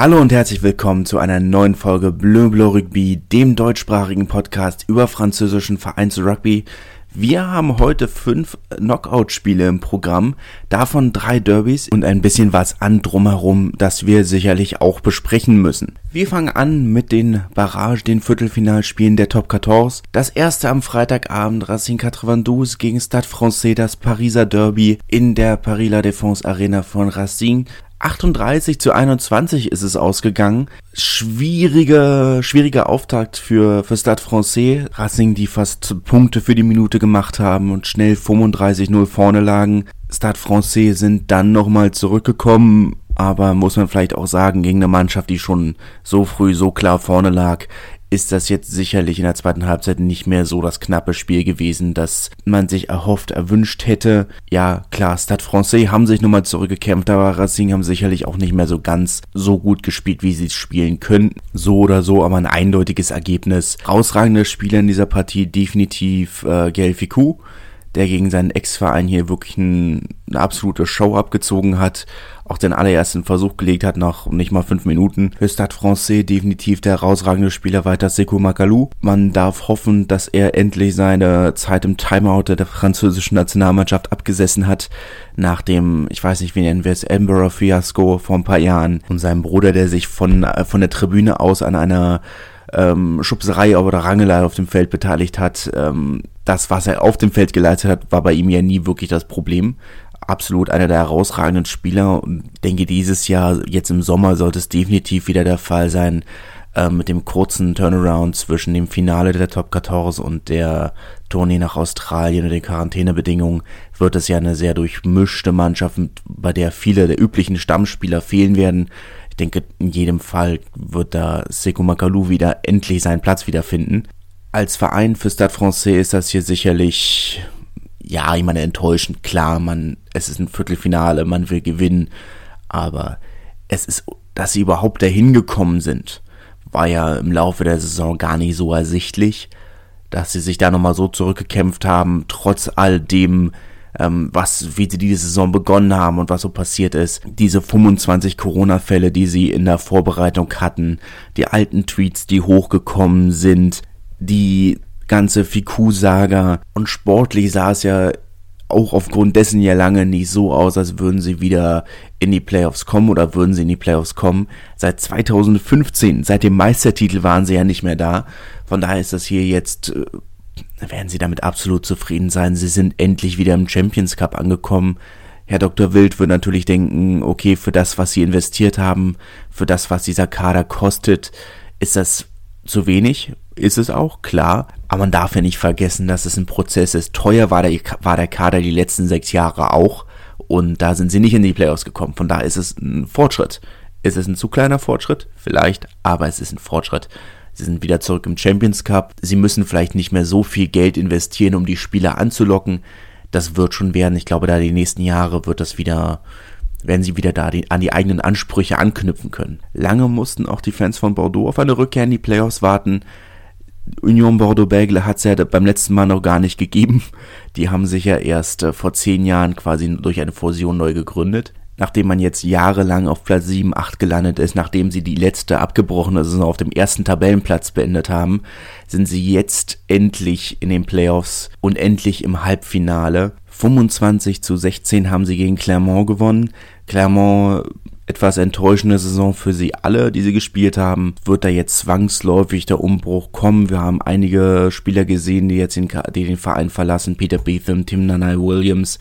Hallo und herzlich willkommen zu einer neuen Folge Bleu Bleu Rugby, dem deutschsprachigen Podcast über französischen Vereins Rugby. Wir haben heute fünf Knockout-Spiele im Programm, davon drei Derbys und ein bisschen was an drumherum, das wir sicherlich auch besprechen müssen. Wir fangen an mit den Barrage, den Viertelfinalspielen der Top 14. Das erste am Freitagabend Racing 92 gegen Stade Francais, das Pariser Derby in der Paris La Défense Arena von Racing. 38 zu 21 ist es ausgegangen. Schwierige, schwieriger Auftakt für, für Stade Francais. Racing, die fast Punkte für die Minute gemacht haben und schnell 35-0 vorne lagen. Stade Francais sind dann nochmal zurückgekommen, aber muss man vielleicht auch sagen, gegen eine Mannschaft, die schon so früh so klar vorne lag, ist das jetzt sicherlich in der zweiten Halbzeit nicht mehr so das knappe Spiel gewesen, das man sich erhofft, erwünscht hätte. Ja, klar, Stade Francais haben sich nochmal zurückgekämpft, aber Racing haben sicherlich auch nicht mehr so ganz so gut gespielt, wie sie es spielen könnten. So oder so, aber ein eindeutiges Ergebnis. Rausragender Spieler in dieser Partie definitiv äh, Gael Ficou der gegen seinen Ex-Verein hier wirklich ein, eine absolute Show abgezogen hat, auch den allerersten Versuch gelegt hat nach nicht mal fünf Minuten. Für Stade Francais definitiv der herausragende Spieler weiter Sekou Makalou. Man darf hoffen, dass er endlich seine Zeit im Timeout der französischen Nationalmannschaft abgesessen hat, nach dem, ich weiß nicht, wie nennen wir es, Edinburgh Fiasco vor ein paar Jahren und seinem Bruder, der sich von, äh, von der Tribüne aus an einer ähm, Schubserei oder Rangelei auf dem Feld beteiligt hat. Ähm, das, was er auf dem Feld geleistet hat, war bei ihm ja nie wirklich das Problem. Absolut einer der herausragenden Spieler und denke, dieses Jahr, jetzt im Sommer, sollte es definitiv wieder der Fall sein, äh, mit dem kurzen Turnaround zwischen dem Finale der Top 14 und der Tournee nach Australien und den Quarantänebedingungen wird es ja eine sehr durchmischte Mannschaft, bei der viele der üblichen Stammspieler fehlen werden denke, in jedem Fall wird da Sekou Makalou wieder endlich seinen Platz wiederfinden. Als Verein für Stade Francais ist das hier sicherlich, ja, ich meine, enttäuschend. Klar, man, es ist ein Viertelfinale, man will gewinnen, aber es ist, dass sie überhaupt dahin gekommen sind, war ja im Laufe der Saison gar nicht so ersichtlich, dass sie sich da nochmal so zurückgekämpft haben, trotz all dem, ähm, was, wie sie diese Saison begonnen haben und was so passiert ist. Diese 25 Corona-Fälle, die sie in der Vorbereitung hatten, die alten Tweets, die hochgekommen sind, die ganze Fiku-Saga und sportlich sah es ja auch aufgrund dessen ja lange nicht so aus, als würden sie wieder in die Playoffs kommen oder würden sie in die Playoffs kommen. Seit 2015, seit dem Meistertitel waren sie ja nicht mehr da. Von daher ist das hier jetzt äh, werden Sie damit absolut zufrieden sein. Sie sind endlich wieder im Champions Cup angekommen. Herr Dr. Wild wird natürlich denken, okay, für das, was Sie investiert haben, für das, was dieser Kader kostet, ist das zu wenig. Ist es auch, klar. Aber man darf ja nicht vergessen, dass es ein Prozess ist. Teuer war der, war der Kader die letzten sechs Jahre auch. Und da sind sie nicht in die Playoffs gekommen. Von daher ist es ein Fortschritt. Ist es ein zu kleiner Fortschritt? Vielleicht, aber es ist ein Fortschritt. Sie sind wieder zurück im Champions Cup. Sie müssen vielleicht nicht mehr so viel Geld investieren, um die Spieler anzulocken. Das wird schon werden. Ich glaube, da die nächsten Jahre wird das wieder, werden sie wieder da die, an die eigenen Ansprüche anknüpfen können. Lange mussten auch die Fans von Bordeaux auf eine Rückkehr in die Playoffs warten. Union Bordeaux-Bègles hat es ja beim letzten Mal noch gar nicht gegeben. Die haben sich ja erst äh, vor zehn Jahren quasi durch eine Fusion neu gegründet nachdem man jetzt jahrelang auf Platz 7, 8 gelandet ist, nachdem sie die letzte abgebrochene Saison auf dem ersten Tabellenplatz beendet haben, sind sie jetzt endlich in den Playoffs und endlich im Halbfinale. 25 zu 16 haben sie gegen Clermont gewonnen. Clermont etwas enttäuschende Saison für sie alle, die sie gespielt haben. Wird da jetzt zwangsläufig der Umbruch kommen? Wir haben einige Spieler gesehen, die jetzt den, die den Verein verlassen. Peter Beetham, Tim Nanai Williams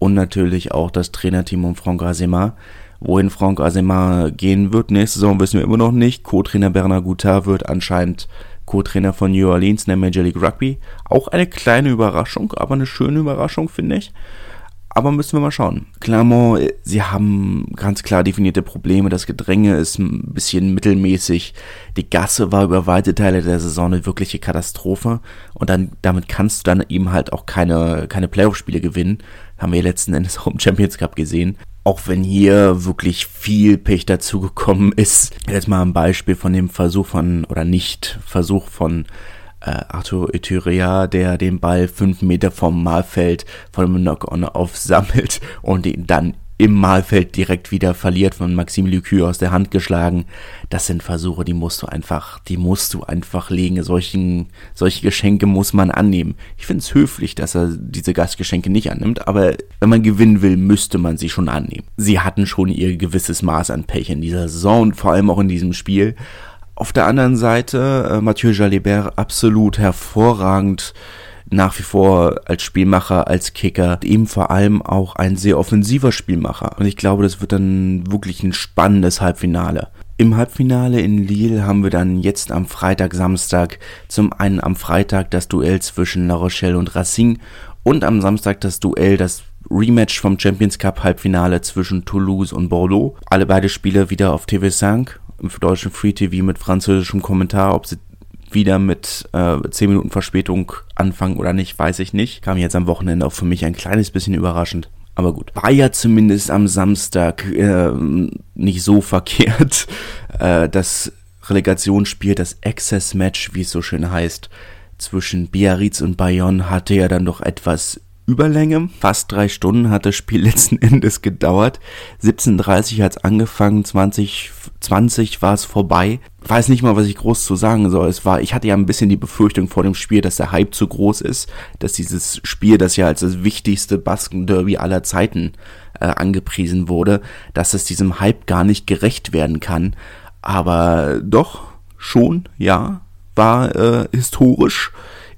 und natürlich auch das Trainerteam um Franck Azema. Wohin Franck Azema gehen wird, nächste Saison wissen wir immer noch nicht. Co-Trainer Bernard Goutard wird anscheinend Co-Trainer von New Orleans in der Major League Rugby. Auch eine kleine Überraschung, aber eine schöne Überraschung, finde ich. Aber müssen wir mal schauen. Clermont, sie haben ganz klar definierte Probleme. Das Gedränge ist ein bisschen mittelmäßig. Die Gasse war über weite Teile der Saison eine wirkliche Katastrophe. Und dann, damit kannst du dann eben halt auch keine, keine Playoff-Spiele gewinnen. Haben wir letzten Endes auch im Champions Cup gesehen. Auch wenn hier wirklich viel Pech dazugekommen ist. Jetzt mal ein Beispiel von dem Versuch von, oder nicht Versuch von äh, Arthur Etyrea, der den Ball fünf Meter vom Mahlfeld von einem Knock-on aufsammelt und ihn dann im Mahlfeld direkt wieder verliert, von Maxime Lucu aus der Hand geschlagen. Das sind Versuche, die musst du einfach, die musst du einfach legen. Solchen, solche Geschenke muss man annehmen. Ich finde es höflich, dass er diese Gastgeschenke nicht annimmt, aber wenn man gewinnen will, müsste man sie schon annehmen. Sie hatten schon ihr gewisses Maß an Pech in dieser Saison und vor allem auch in diesem Spiel. Auf der anderen Seite, äh, Mathieu Jalibert absolut hervorragend nach wie vor als Spielmacher, als Kicker, eben vor allem auch ein sehr offensiver Spielmacher. Und ich glaube, das wird dann wirklich ein spannendes Halbfinale. Im Halbfinale in Lille haben wir dann jetzt am Freitag, Samstag zum einen am Freitag das Duell zwischen La Rochelle und Racing und am Samstag das Duell, das Rematch vom Champions Cup Halbfinale zwischen Toulouse und Bordeaux. Alle beide Spiele wieder auf TV5 im deutschen Free TV mit französischem Kommentar. Ob sie wieder mit äh, 10 Minuten Verspätung anfangen oder nicht, weiß ich nicht. Kam jetzt am Wochenende auch für mich ein kleines bisschen überraschend. Aber gut. War ja zumindest am Samstag äh, nicht so verkehrt. Äh, das Relegationsspiel, das Access-Match, wie es so schön heißt, zwischen Biarritz und Bayonne hatte ja dann doch etwas Überlänge. Fast drei Stunden hat das Spiel letzten Endes gedauert. 17.30 hat es angefangen, 2020 war es vorbei. Weiß nicht mal, was ich groß zu sagen soll. Es war, ich hatte ja ein bisschen die Befürchtung vor dem Spiel, dass der Hype zu groß ist, dass dieses Spiel, das ja als das wichtigste Basken-Derby aller Zeiten äh, angepriesen wurde, dass es diesem Hype gar nicht gerecht werden kann. Aber doch, schon, ja, war äh, historisch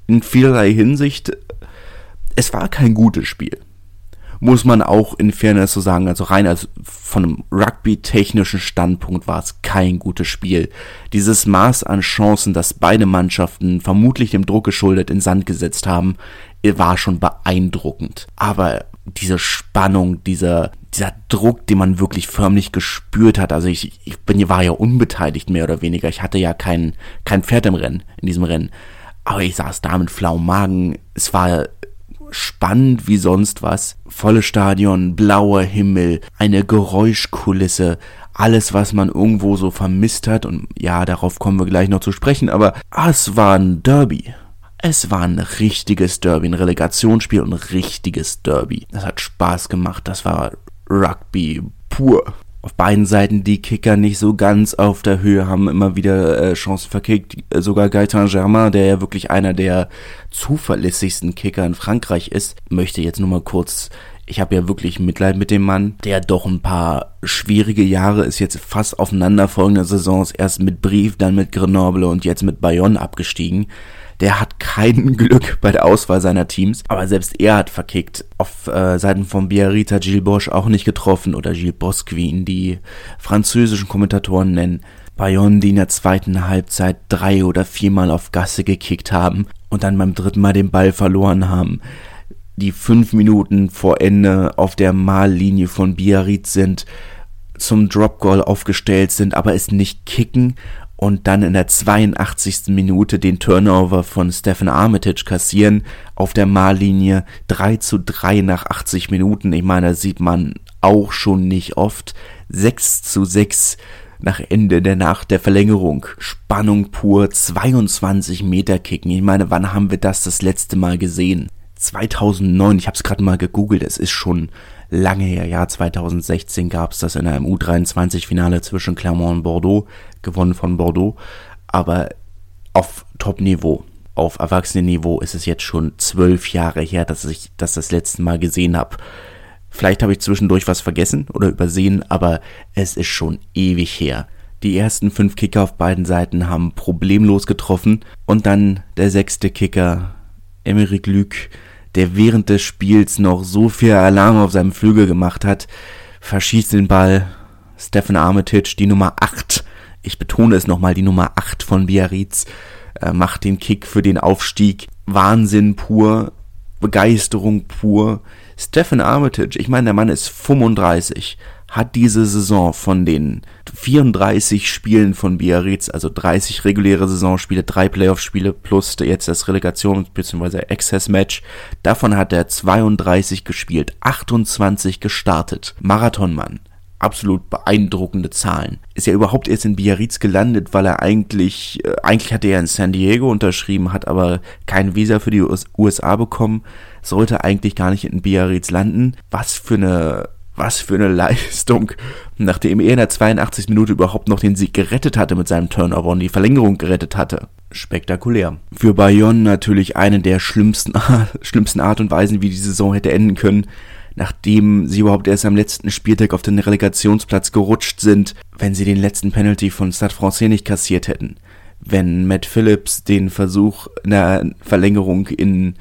in vielerlei Hinsicht es war kein gutes Spiel. Muss man auch in Fairness so sagen, also rein als von einem Rugby-technischen Standpunkt war es kein gutes Spiel. Dieses Maß an Chancen, das beide Mannschaften vermutlich dem Druck geschuldet in Sand gesetzt haben, war schon beeindruckend. Aber diese Spannung, dieser, dieser Druck, den man wirklich förmlich gespürt hat. Also ich, ich bin, war ja unbeteiligt mehr oder weniger. Ich hatte ja kein, kein Pferd im Rennen, in diesem Rennen. Aber ich saß da mit flauem Magen. Es war spannend wie sonst was. Volle Stadion, blauer Himmel, eine Geräuschkulisse, alles, was man irgendwo so vermisst hat. Und ja, darauf kommen wir gleich noch zu sprechen, aber ah, es war ein Derby. Es war ein richtiges Derby, ein Relegationsspiel und ein richtiges Derby. Das hat Spaß gemacht, das war Rugby pur auf beiden Seiten die Kicker nicht so ganz auf der Höhe, haben immer wieder äh, Chancen verkickt. Sogar Gaetan Germain, der ja wirklich einer der zuverlässigsten Kicker in Frankreich ist, möchte jetzt nur mal kurz ich habe ja wirklich Mitleid mit dem Mann, der doch ein paar schwierige Jahre ist jetzt fast aufeinanderfolgende Saisons erst mit Brief, dann mit Grenoble und jetzt mit Bayonne abgestiegen der hat kein Glück bei der Auswahl seiner Teams, aber selbst er hat verkickt. Auf äh, Seiten von Biarritz hat Gilles Bosch auch nicht getroffen oder Gilles Bosque, wie ihn die französischen Kommentatoren nennen. Bayonne, die in der zweiten Halbzeit drei oder viermal auf Gasse gekickt haben und dann beim dritten Mal den Ball verloren haben die fünf Minuten vor Ende auf der Mahllinie von Biarritz sind, zum Drop Goal aufgestellt sind, aber es nicht kicken und dann in der 82. Minute den Turnover von Stephen Armitage kassieren auf der Mahllinie 3 zu 3 nach 80 Minuten. Ich meine, das sieht man auch schon nicht oft. 6 zu 6 nach Ende der Nacht der Verlängerung. Spannung pur, 22 Meter Kicken. Ich meine, wann haben wir das das letzte Mal gesehen? 2009, ich habe es gerade mal gegoogelt, es ist schon lange her, Jahr 2016 gab es das in einem U23-Finale zwischen Clermont und Bordeaux, gewonnen von Bordeaux, aber auf Top-Niveau, auf Erwachsenenniveau ist es jetzt schon zwölf Jahre her, dass ich das das letzte Mal gesehen habe. Vielleicht habe ich zwischendurch was vergessen oder übersehen, aber es ist schon ewig her. Die ersten fünf Kicker auf beiden Seiten haben problemlos getroffen und dann der sechste Kicker, Emeric Luc, der während des Spiels noch so viel Alarm auf seinem Flügel gemacht hat, verschießt den Ball. Stephen Armitage, die Nummer 8, ich betone es nochmal, die Nummer 8 von Biarritz, äh, macht den Kick für den Aufstieg. Wahnsinn pur, Begeisterung pur. Stephen Armitage, ich meine, der Mann ist 35, hat diese Saison von den 34 Spielen von Biarritz, also 30 reguläre Saisonspiele, drei Playoff-Spiele plus jetzt das Relegation bzw. Access-Match, davon hat er 32 gespielt, 28 gestartet. Marathonmann absolut beeindruckende Zahlen. Ist ja überhaupt erst in Biarritz gelandet, weil er eigentlich, äh, eigentlich hatte er in San Diego unterschrieben, hat aber kein Visa für die USA bekommen, sollte eigentlich gar nicht in Biarritz landen. Was für eine was für eine Leistung. Nachdem er in der 82. Minute überhaupt noch den Sieg gerettet hatte mit seinem Turnover und die Verlängerung gerettet hatte. Spektakulär. Für Bayonne natürlich eine der schlimmsten, schlimmsten Art und Weisen, wie die Saison hätte enden können nachdem sie überhaupt erst am letzten Spieltag auf den Relegationsplatz gerutscht sind, wenn sie den letzten Penalty von Stade Francais nicht kassiert hätten. Wenn Matt Phillips den Versuch einer Verlängerung in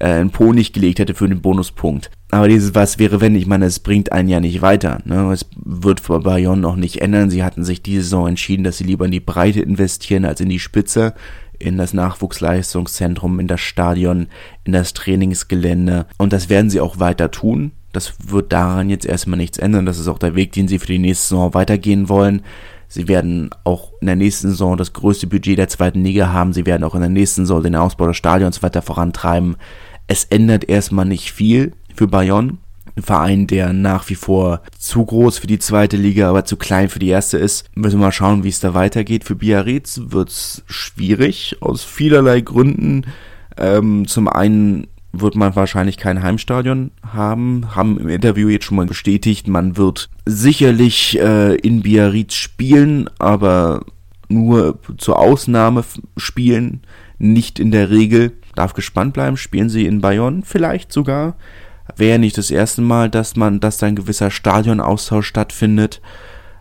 äh, in Po nicht gelegt hätte für den Bonuspunkt. Aber dieses Was wäre wenn, ich meine, es bringt einen ja nicht weiter. Ne? Es wird für Bayonne noch nicht ändern. Sie hatten sich diese Saison entschieden, dass sie lieber in die Breite investieren als in die Spitze in das Nachwuchsleistungszentrum, in das Stadion, in das Trainingsgelände. Und das werden sie auch weiter tun. Das wird daran jetzt erstmal nichts ändern. Das ist auch der Weg, den sie für die nächste Saison weitergehen wollen. Sie werden auch in der nächsten Saison das größte Budget der zweiten Liga haben. Sie werden auch in der nächsten Saison den Ausbau des Stadions weiter vorantreiben. Es ändert erstmal nicht viel für Bayonne. Ein Verein, der nach wie vor zu groß für die zweite Liga, aber zu klein für die erste ist. Müssen wir mal schauen, wie es da weitergeht. Für Biarritz wird es schwierig, aus vielerlei Gründen. Ähm, zum einen wird man wahrscheinlich kein Heimstadion haben, haben im Interview jetzt schon mal bestätigt, man wird sicherlich äh, in Biarritz spielen, aber nur zur Ausnahme spielen, nicht in der Regel. Darf gespannt bleiben, spielen sie in Bayonne vielleicht sogar. Wäre nicht das erste Mal, dass man, dass da ein gewisser Stadionaustausch stattfindet.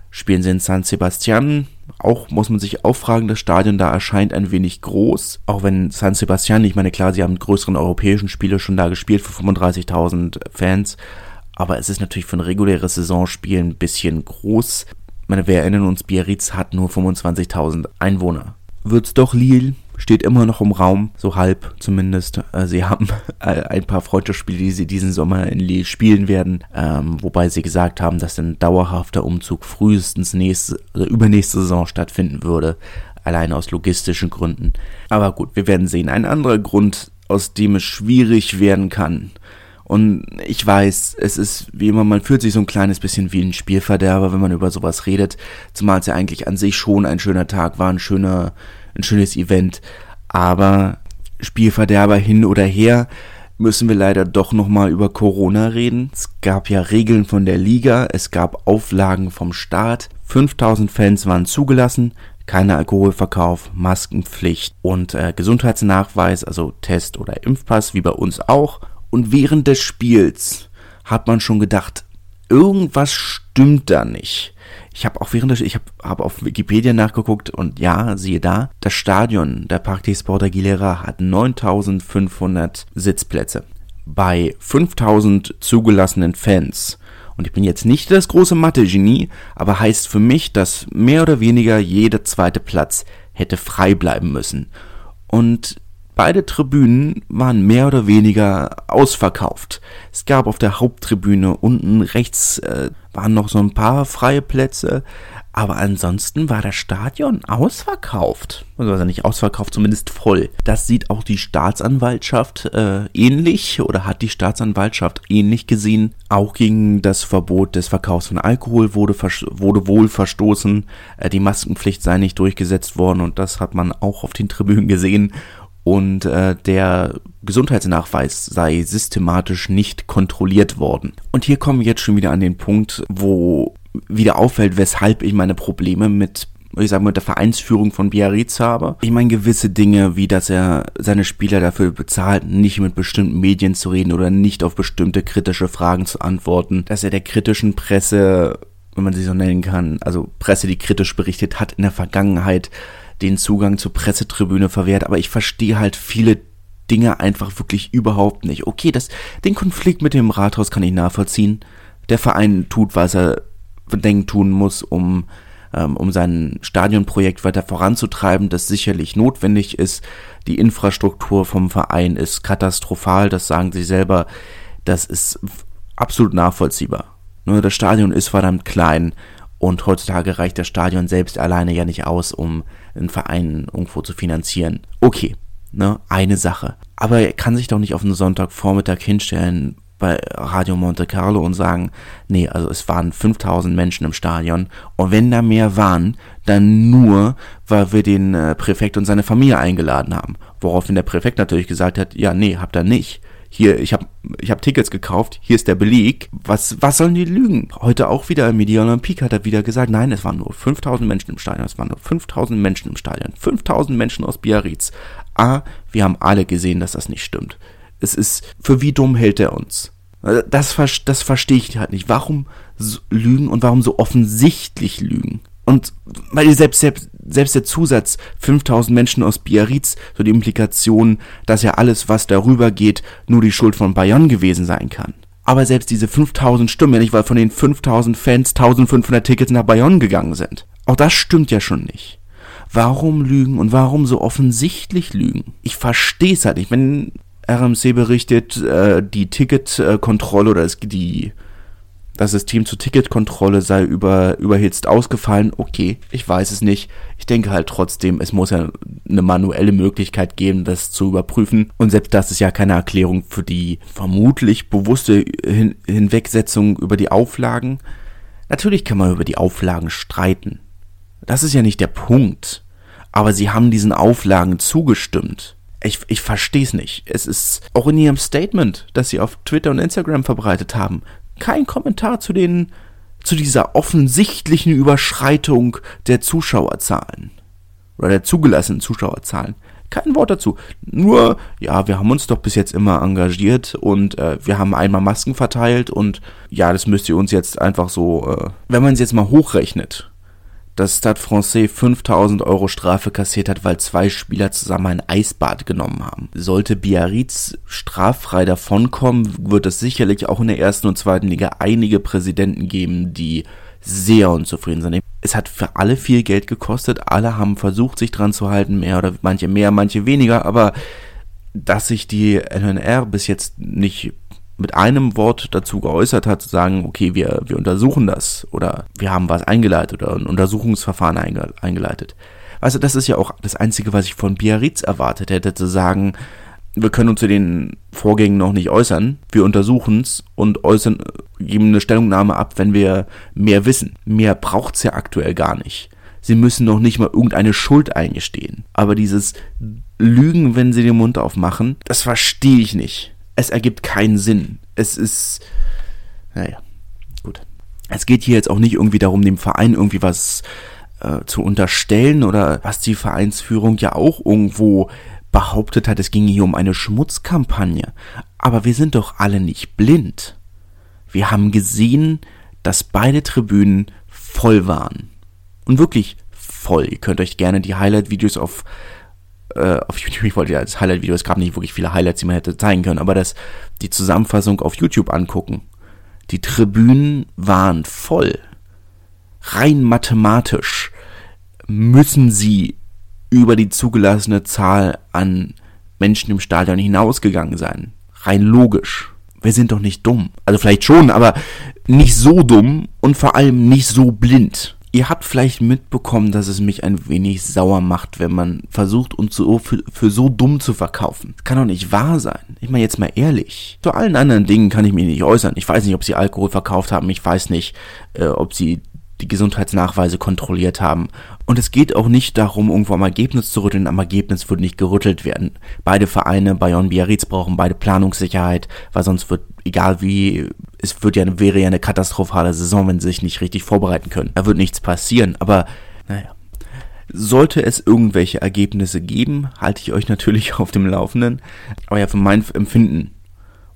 Spielen sie in San Sebastian, auch muss man sich auch fragen, das Stadion da erscheint ein wenig groß. Auch wenn San Sebastian, ich meine, klar, sie haben größeren europäischen Spiele schon da gespielt für 35.000 Fans. Aber es ist natürlich für ein reguläres Saisonspiel ein bisschen groß. Ich meine, wir erinnern uns, Biarritz hat nur 25.000 Einwohner. Wird's doch Lille? Steht immer noch im Raum, so halb zumindest. Äh, sie haben ein paar Freundschaftsspiele, die sie diesen Sommer in Lille spielen werden, ähm, wobei sie gesagt haben, dass ein dauerhafter Umzug frühestens nächste, also übernächste Saison stattfinden würde, allein aus logistischen Gründen. Aber gut, wir werden sehen. Ein anderer Grund, aus dem es schwierig werden kann. Und ich weiß, es ist wie immer, man fühlt sich so ein kleines bisschen wie ein Spielverderber, wenn man über sowas redet, zumal es ja eigentlich an sich schon ein schöner Tag war, ein schöner, ein schönes Event. Aber Spielverderber hin oder her, müssen wir leider doch nochmal über Corona reden. Es gab ja Regeln von der Liga, es gab Auflagen vom Staat. 5000 Fans waren zugelassen, keiner Alkoholverkauf, Maskenpflicht und äh, Gesundheitsnachweis, also Test oder Impfpass, wie bei uns auch. Und während des Spiels hat man schon gedacht, irgendwas stimmt da nicht. Ich habe auch während des, ich habe hab auf Wikipedia nachgeguckt und ja, siehe da, das Stadion der Parc des Sports Aguilera hat 9500 Sitzplätze. Bei 5000 zugelassenen Fans. Und ich bin jetzt nicht das große Mathe-Genie, aber heißt für mich, dass mehr oder weniger jeder zweite Platz hätte frei bleiben müssen. Und Beide Tribünen waren mehr oder weniger ausverkauft. Es gab auf der Haupttribüne unten rechts äh, waren noch so ein paar freie Plätze, aber ansonsten war das Stadion ausverkauft. Also nicht ausverkauft, zumindest voll. Das sieht auch die Staatsanwaltschaft äh, ähnlich oder hat die Staatsanwaltschaft ähnlich gesehen. Auch gegen das Verbot des Verkaufs von Alkohol wurde, wurde wohl verstoßen. Äh, die Maskenpflicht sei nicht durchgesetzt worden und das hat man auch auf den Tribünen gesehen und äh, der Gesundheitsnachweis sei systematisch nicht kontrolliert worden. Und hier kommen wir jetzt schon wieder an den Punkt, wo wieder auffällt, weshalb ich meine Probleme mit ich sage mit der Vereinsführung von Biarritz habe. Ich meine gewisse Dinge, wie dass er seine Spieler dafür bezahlt, nicht mit bestimmten Medien zu reden oder nicht auf bestimmte kritische Fragen zu antworten, dass er der kritischen Presse, wenn man sie so nennen kann, also Presse, die kritisch berichtet hat in der Vergangenheit, den Zugang zur Pressetribüne verwehrt, aber ich verstehe halt viele Dinge einfach wirklich überhaupt nicht. Okay, das, den Konflikt mit dem Rathaus kann ich nachvollziehen. Der Verein tut, was er denkt tun muss, um, ähm, um sein Stadionprojekt weiter voranzutreiben, das sicherlich notwendig ist. Die Infrastruktur vom Verein ist katastrophal, das sagen sie selber. Das ist absolut nachvollziehbar. Nur das Stadion ist verdammt klein und heutzutage reicht das Stadion selbst alleine ja nicht aus, um einen Verein irgendwo zu finanzieren. Okay, ne, eine Sache. Aber er kann sich doch nicht auf einen Sonntagvormittag hinstellen bei Radio Monte Carlo und sagen, nee, also es waren 5000 Menschen im Stadion und wenn da mehr waren, dann nur, weil wir den äh, Präfekt und seine Familie eingeladen haben. Woraufhin der Präfekt natürlich gesagt hat, ja, nee, habt ihr nicht. Hier, ich habe ich hab Tickets gekauft, hier ist der Beleg. Was, was sollen die lügen? Heute auch wieder im Media Olympique hat er wieder gesagt, nein, es waren nur 5000 Menschen im Stadion, es waren nur 5000 Menschen im Stadion, 5000 Menschen aus Biarritz. A, wir haben alle gesehen, dass das nicht stimmt. Es ist, für wie dumm hält er uns? Das, das verstehe ich halt nicht. Warum so lügen und warum so offensichtlich lügen? Und weil selbst, selbst, selbst der Zusatz 5000 Menschen aus Biarritz, so die Implikation, dass ja alles, was darüber geht, nur die Schuld von Bayern gewesen sein kann. Aber selbst diese 5000 stimmen ja nicht, weil von den 5000 Fans 1500 Tickets nach Bayonne gegangen sind. Auch das stimmt ja schon nicht. Warum lügen und warum so offensichtlich lügen? Ich verstehe es halt nicht. Wenn RMC berichtet, äh, die Ticketkontrolle oder es, die das System zur Ticketkontrolle sei über, überhitzt ausgefallen. Okay, ich weiß es nicht. Ich denke halt trotzdem, es muss ja eine manuelle Möglichkeit geben, das zu überprüfen. Und selbst das ist ja keine Erklärung für die vermutlich bewusste Hin Hinwegsetzung über die Auflagen. Natürlich kann man über die Auflagen streiten. Das ist ja nicht der Punkt. Aber sie haben diesen Auflagen zugestimmt. Ich, ich verstehe es nicht. Es ist auch in ihrem Statement, das sie auf Twitter und Instagram verbreitet haben, kein Kommentar zu den zu dieser offensichtlichen Überschreitung der Zuschauerzahlen oder der zugelassenen Zuschauerzahlen. Kein Wort dazu. Nur, ja, wir haben uns doch bis jetzt immer engagiert und äh, wir haben einmal Masken verteilt und ja, das müsst ihr uns jetzt einfach so, äh, wenn man es jetzt mal hochrechnet, dass Stade Francais 5000 Euro Strafe kassiert hat, weil zwei Spieler zusammen ein Eisbad genommen haben. Sollte Biarritz straffrei davonkommen, wird es sicherlich auch in der ersten und zweiten Liga einige Präsidenten geben, die sehr unzufrieden sind. Es hat für alle viel Geld gekostet, alle haben versucht, sich dran zu halten, mehr oder manche mehr, manche weniger, aber dass sich die NNR bis jetzt nicht mit einem Wort dazu geäußert hat, zu sagen, okay, wir, wir untersuchen das oder wir haben was eingeleitet oder ein Untersuchungsverfahren einge, eingeleitet. Also das ist ja auch das Einzige, was ich von Biarritz erwartet hätte, zu sagen, wir können uns zu den Vorgängen noch nicht äußern, wir untersuchen es und äußern, geben eine Stellungnahme ab, wenn wir mehr wissen. Mehr braucht's ja aktuell gar nicht. Sie müssen noch nicht mal irgendeine Schuld eingestehen. Aber dieses Lügen, wenn sie den Mund aufmachen, das verstehe ich nicht es ergibt keinen Sinn. Es ist, naja, gut. Es geht hier jetzt auch nicht irgendwie darum, dem Verein irgendwie was äh, zu unterstellen oder was die Vereinsführung ja auch irgendwo behauptet hat, es ginge hier um eine Schmutzkampagne. Aber wir sind doch alle nicht blind. Wir haben gesehen, dass beide Tribünen voll waren. Und wirklich voll. Ihr könnt euch gerne die Highlight-Videos auf äh, auf YouTube, ich wollte ja als Highlight-Video, es gab nicht wirklich viele Highlights, die man hätte zeigen können, aber das, die Zusammenfassung auf YouTube angucken. Die Tribünen waren voll. Rein mathematisch müssen sie über die zugelassene Zahl an Menschen im Stadion hinausgegangen sein. Rein logisch. Wir sind doch nicht dumm. Also vielleicht schon, aber nicht so dumm und vor allem nicht so blind. Ihr habt vielleicht mitbekommen, dass es mich ein wenig sauer macht, wenn man versucht, uns so für, für so dumm zu verkaufen. Das kann doch nicht wahr sein. Ich meine jetzt mal ehrlich. Zu allen anderen Dingen kann ich mich nicht äußern. Ich weiß nicht, ob sie Alkohol verkauft haben. Ich weiß nicht, äh, ob sie die Gesundheitsnachweise kontrolliert haben. Und es geht auch nicht darum, irgendwo am Ergebnis zu rütteln. Am Ergebnis wird nicht gerüttelt werden. Beide Vereine, Bayern Biarritz, brauchen beide Planungssicherheit, weil sonst wird, egal wie, es wird ja, wäre ja eine katastrophale Saison, wenn sie sich nicht richtig vorbereiten können. Da wird nichts passieren. Aber, naja. Sollte es irgendwelche Ergebnisse geben, halte ich euch natürlich auf dem Laufenden. Aber ja, von meinem Empfinden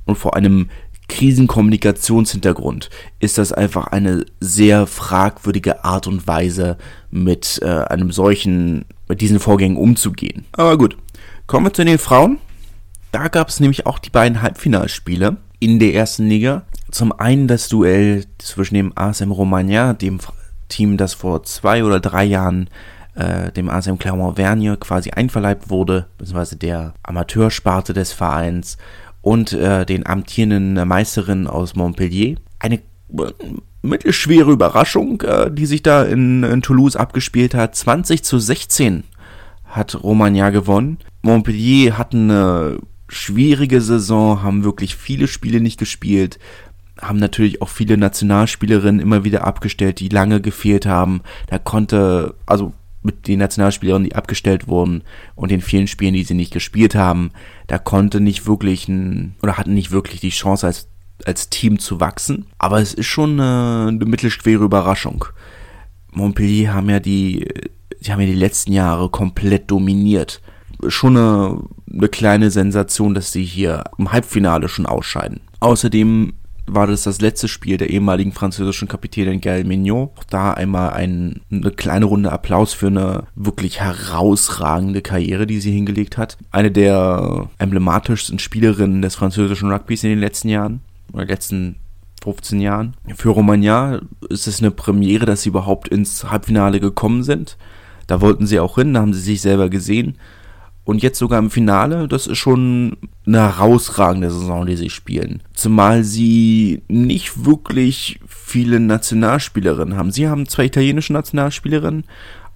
und vor einem Krisenkommunikationshintergrund ist das einfach eine sehr fragwürdige Art und Weise, mit äh, einem solchen, mit diesen Vorgängen umzugehen. Aber gut, kommen wir zu den Frauen. Da gab es nämlich auch die beiden Halbfinalspiele in der ersten Liga. Zum einen das Duell zwischen dem ASM Romagna, dem Team, das vor zwei oder drei Jahren äh, dem ASM Clermont-Vergne quasi einverleibt wurde, beziehungsweise der Amateursparte des Vereins und äh, den amtierenden Meisterinnen aus Montpellier. Eine äh, mittelschwere Überraschung, äh, die sich da in, in Toulouse abgespielt hat. 20 zu 16 hat Romagna gewonnen. Montpellier hat eine schwierige Saison, haben wirklich viele Spiele nicht gespielt, haben natürlich auch viele Nationalspielerinnen immer wieder abgestellt, die lange gefehlt haben. Da konnte, also mit den Nationalspielern, die abgestellt wurden und den vielen Spielen, die sie nicht gespielt haben, da konnte nicht wirklich ein, oder hatten nicht wirklich die Chance als, als Team zu wachsen. Aber es ist schon eine, eine mittelschwere Überraschung. Montpellier haben ja die, die haben ja die letzten Jahre komplett dominiert. Schon eine, eine kleine Sensation, dass sie hier im Halbfinale schon ausscheiden. Außerdem war das das letzte Spiel der ehemaligen französischen Kapitänin Gaël Mignon. Auch da einmal ein, eine kleine Runde Applaus für eine wirklich herausragende Karriere, die sie hingelegt hat. Eine der emblematischsten Spielerinnen des französischen Rugbys in den letzten Jahren oder letzten 15 Jahren. Für Romagna ist es eine Premiere, dass sie überhaupt ins Halbfinale gekommen sind. Da wollten sie auch hin, da haben sie sich selber gesehen. Und jetzt sogar im Finale, das ist schon eine herausragende Saison, die sie spielen. Zumal sie nicht wirklich viele Nationalspielerinnen haben. Sie haben zwei italienische Nationalspielerinnen,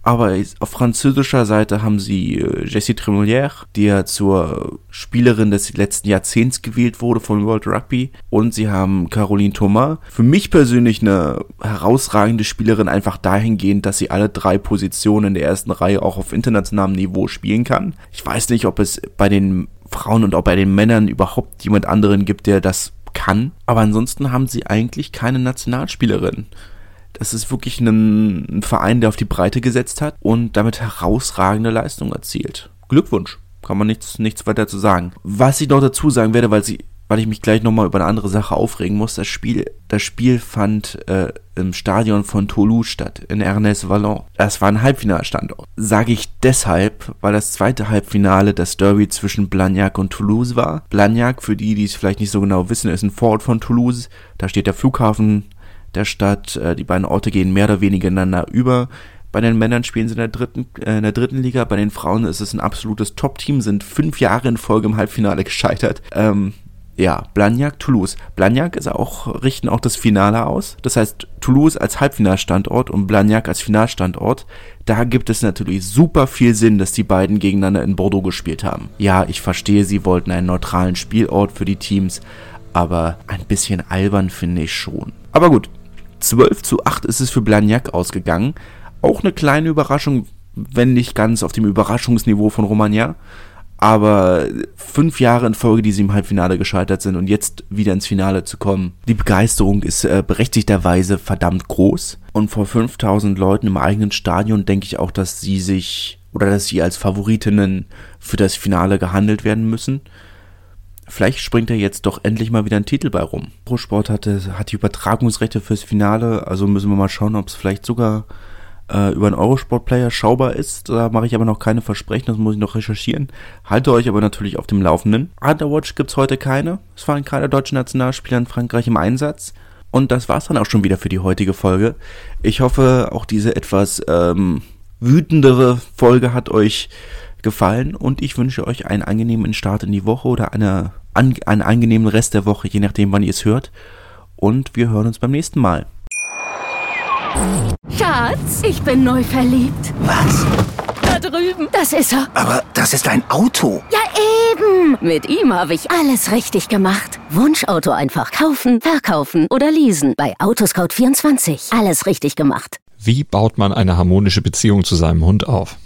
aber auf französischer Seite haben sie äh, Jessie Tremolière, die ja zur Spielerin des letzten Jahrzehnts gewählt wurde von World Rugby. Und sie haben Caroline Thomas. Für mich persönlich eine herausragende Spielerin, einfach dahingehend, dass sie alle drei Positionen in der ersten Reihe auch auf internationalem Niveau spielen kann. Ich weiß nicht, ob es bei den Frauen und auch bei den Männern überhaupt jemand anderen gibt, der das kann. Aber ansonsten haben sie eigentlich keine Nationalspielerin. Das ist wirklich ein, ein Verein, der auf die Breite gesetzt hat und damit herausragende Leistung erzielt. Glückwunsch. Kann man nichts, nichts weiter zu sagen. Was ich noch dazu sagen werde, weil sie weil ich mich gleich nochmal über eine andere Sache aufregen muss. Das Spiel, das Spiel fand äh, im Stadion von Toulouse statt, in Ernest Vallon. Das war ein Halbfinalstandort. Sage ich deshalb, weil das zweite Halbfinale das Derby zwischen Blagnac und Toulouse war. Blagnac, für die, die es vielleicht nicht so genau wissen, ist ein Vorort von Toulouse. Da steht der Flughafen der Stadt. Äh, die beiden Orte gehen mehr oder weniger ineinander über. Bei den Männern spielen sie in der dritten, äh, in der dritten Liga, bei den Frauen ist es ein absolutes Top-Team, sind fünf Jahre in Folge im Halbfinale gescheitert. Ähm, ja, Blagnac, Toulouse. Blagnac ist auch, richten auch das Finale aus. Das heißt, Toulouse als Halbfinalstandort und Blagnac als Finalstandort. Da gibt es natürlich super viel Sinn, dass die beiden gegeneinander in Bordeaux gespielt haben. Ja, ich verstehe, sie wollten einen neutralen Spielort für die Teams, aber ein bisschen albern finde ich schon. Aber gut, 12 zu 8 ist es für Blagnac ausgegangen. Auch eine kleine Überraschung, wenn nicht ganz auf dem Überraschungsniveau von Romagna. Aber fünf Jahre in Folge, die sie im Halbfinale gescheitert sind und jetzt wieder ins Finale zu kommen. Die Begeisterung ist äh, berechtigterweise verdammt groß. Und vor 5000 Leuten im eigenen Stadion denke ich auch, dass sie sich oder dass sie als Favoritinnen für das Finale gehandelt werden müssen. Vielleicht springt er jetzt doch endlich mal wieder ein Titel bei rum. Prosport hatte, hat die Übertragungsrechte fürs Finale, also müssen wir mal schauen, ob es vielleicht sogar äh, über einen Eurosport-Player schaubar ist. Da mache ich aber noch keine Versprechen, das muss ich noch recherchieren. Halte euch aber natürlich auf dem Laufenden. Underwatch gibt's heute keine. Es waren keine deutschen Nationalspieler in Frankreich im Einsatz. Und das war's dann auch schon wieder für die heutige Folge. Ich hoffe, auch diese etwas ähm, wütendere Folge hat euch gefallen und ich wünsche euch einen angenehmen Start in die Woche oder eine, an, einen angenehmen Rest der Woche, je nachdem, wann ihr es hört. Und wir hören uns beim nächsten Mal. Schatz, ich bin neu verliebt. Was? Da drüben. Das ist er. Aber das ist ein Auto. Ja, eben. Mit ihm habe ich alles richtig gemacht. Wunschauto einfach kaufen, verkaufen oder leasen. Bei Autoscout24. Alles richtig gemacht. Wie baut man eine harmonische Beziehung zu seinem Hund auf?